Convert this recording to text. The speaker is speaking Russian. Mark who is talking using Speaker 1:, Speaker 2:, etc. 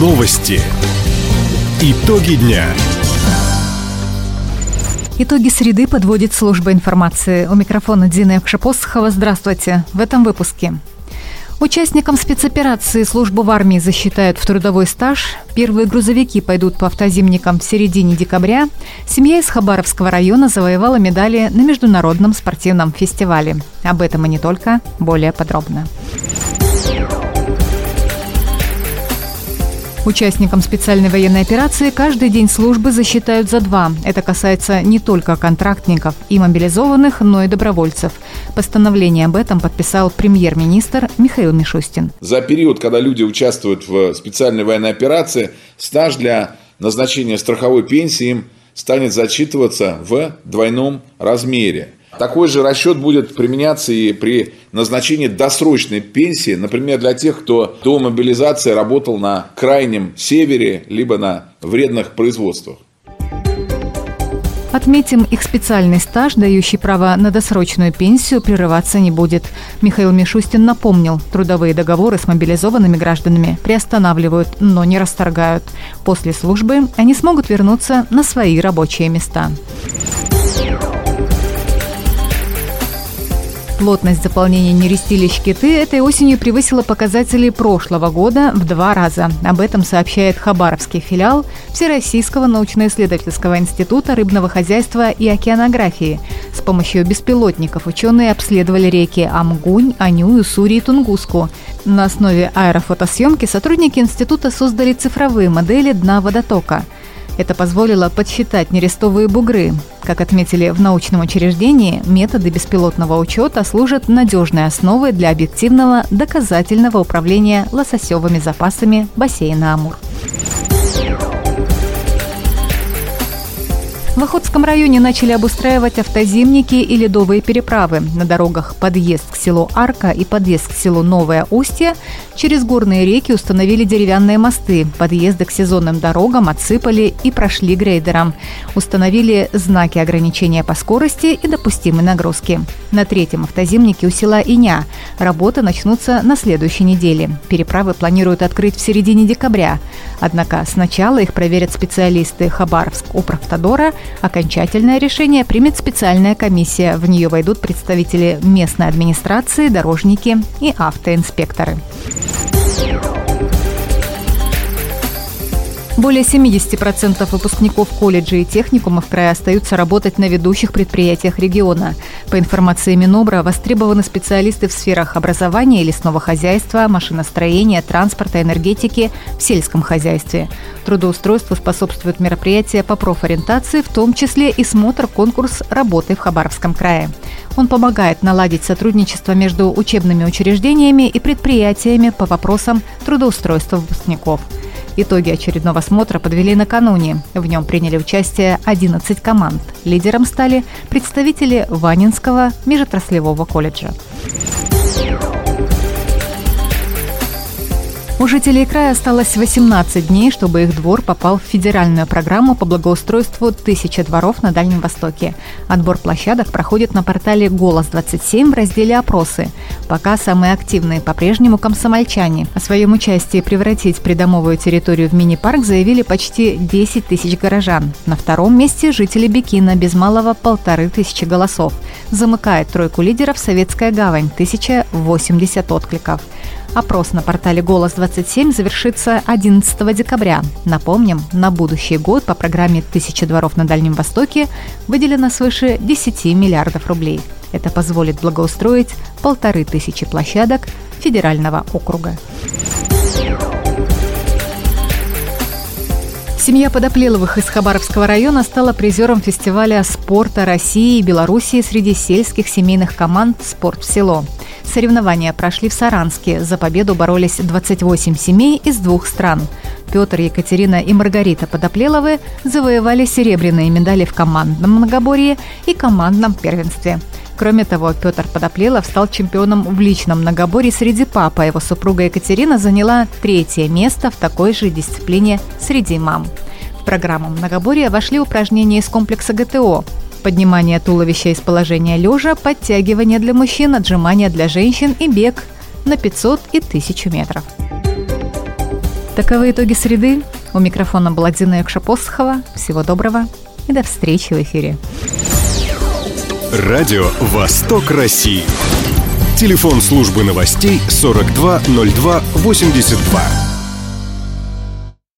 Speaker 1: Новости. Итоги дня.
Speaker 2: Итоги среды подводит служба информации. У микрофона Дина Якшапосхова. Здравствуйте. В этом выпуске. Участникам спецоперации службу в армии засчитают в трудовой стаж. Первые грузовики пойдут по автозимникам в середине декабря. Семья из Хабаровского района завоевала медали на международном спортивном фестивале. Об этом и не только. Более подробно. Участникам специальной военной операции каждый день службы засчитают за два. Это касается не только контрактников и мобилизованных, но и добровольцев. Постановление об этом подписал премьер-министр Михаил Мишустин.
Speaker 3: За период, когда люди участвуют в специальной военной операции, стаж для назначения страховой пенсии им станет зачитываться в двойном размере – такой же расчет будет применяться и при назначении досрочной пенсии, например, для тех, кто до мобилизации работал на крайнем севере, либо на вредных производствах.
Speaker 2: Отметим, их специальный стаж, дающий право на досрочную пенсию, прерываться не будет. Михаил Мишустин напомнил, трудовые договоры с мобилизованными гражданами приостанавливают, но не расторгают. После службы они смогут вернуться на свои рабочие места. Плотность заполнения нерестилищ Киты этой осенью превысила показатели прошлого года в два раза. Об этом сообщает Хабаровский филиал Всероссийского научно-исследовательского института рыбного хозяйства и океанографии. С помощью беспилотников ученые обследовали реки Амгунь, Аню, Уссури и Тунгуску. На основе аэрофотосъемки сотрудники института создали цифровые модели дна водотока – это позволило подсчитать нерестовые бугры. Как отметили в научном учреждении, методы беспилотного учета служат надежной основой для объективного доказательного управления лососевыми запасами бассейна Амур. В Охотском районе начали обустраивать автозимники и ледовые переправы. На дорогах подъезд к селу Арка и подъезд к селу Новое Устье через горные реки установили деревянные мосты. Подъезды к сезонным дорогам отсыпали и прошли грейдером. Установили знаки ограничения по скорости и допустимой нагрузки. На третьем автозимнике у села Иня работы начнутся на следующей неделе. Переправы планируют открыть в середине декабря. Однако сначала их проверят специалисты Хабаровск Управтодора – Окончательное решение примет специальная комиссия. В нее войдут представители местной администрации, дорожники и автоинспекторы. Более 70% выпускников колледжей и техникумов края остаются работать на ведущих предприятиях региона. По информации Минобра, востребованы специалисты в сферах образования и лесного хозяйства, машиностроения, транспорта, энергетики, в сельском хозяйстве. Трудоустройству способствуют мероприятия по профориентации, в том числе и смотр-конкурс работы в Хабаровском крае. Он помогает наладить сотрудничество между учебными учреждениями и предприятиями по вопросам трудоустройства выпускников – Итоги очередного смотра подвели накануне. В нем приняли участие 11 команд. Лидером стали представители Ванинского межотраслевого колледжа. У жителей края осталось 18 дней, чтобы их двор попал в федеральную программу по благоустройству «Тысяча дворов на Дальнем Востоке». Отбор площадок проходит на портале «Голос-27» в разделе «Опросы». Пока самые активные по-прежнему комсомольчане. О своем участии превратить придомовую территорию в мини-парк заявили почти 10 тысяч горожан. На втором месте жители Бекина без малого полторы тысячи голосов. Замыкает тройку лидеров Советская гавань – 1080 откликов. Опрос на портале «Голос-27» завершится 11 декабря. Напомним, на будущий год по программе «Тысяча дворов на Дальнем Востоке» выделено свыше 10 миллиардов рублей. Это позволит благоустроить полторы тысячи площадок федерального округа. Семья Подоплеловых из Хабаровского района стала призером фестиваля спорта России и Белоруссии среди сельских семейных команд «Спорт в село». Соревнования прошли в Саранске. За победу боролись 28 семей из двух стран. Петр, Екатерина и Маргарита Подоплеловы завоевали серебряные медали в командном многоборье и командном первенстве. Кроме того, Петр Подоплелов стал чемпионом в личном многоборье среди папа. Его супруга Екатерина заняла третье место в такой же дисциплине среди мам. В программу многоборья вошли упражнения из комплекса ГТО, Поднимание туловища из положения лежа, подтягивание для мужчин, отжимания для женщин и бег на 500 и 1000 метров. Таковы итоги среды. У микрофона была Дина Якшапосхова. Всего доброго и до встречи в эфире.
Speaker 1: Радио «Восток России». Телефон службы новостей 420282.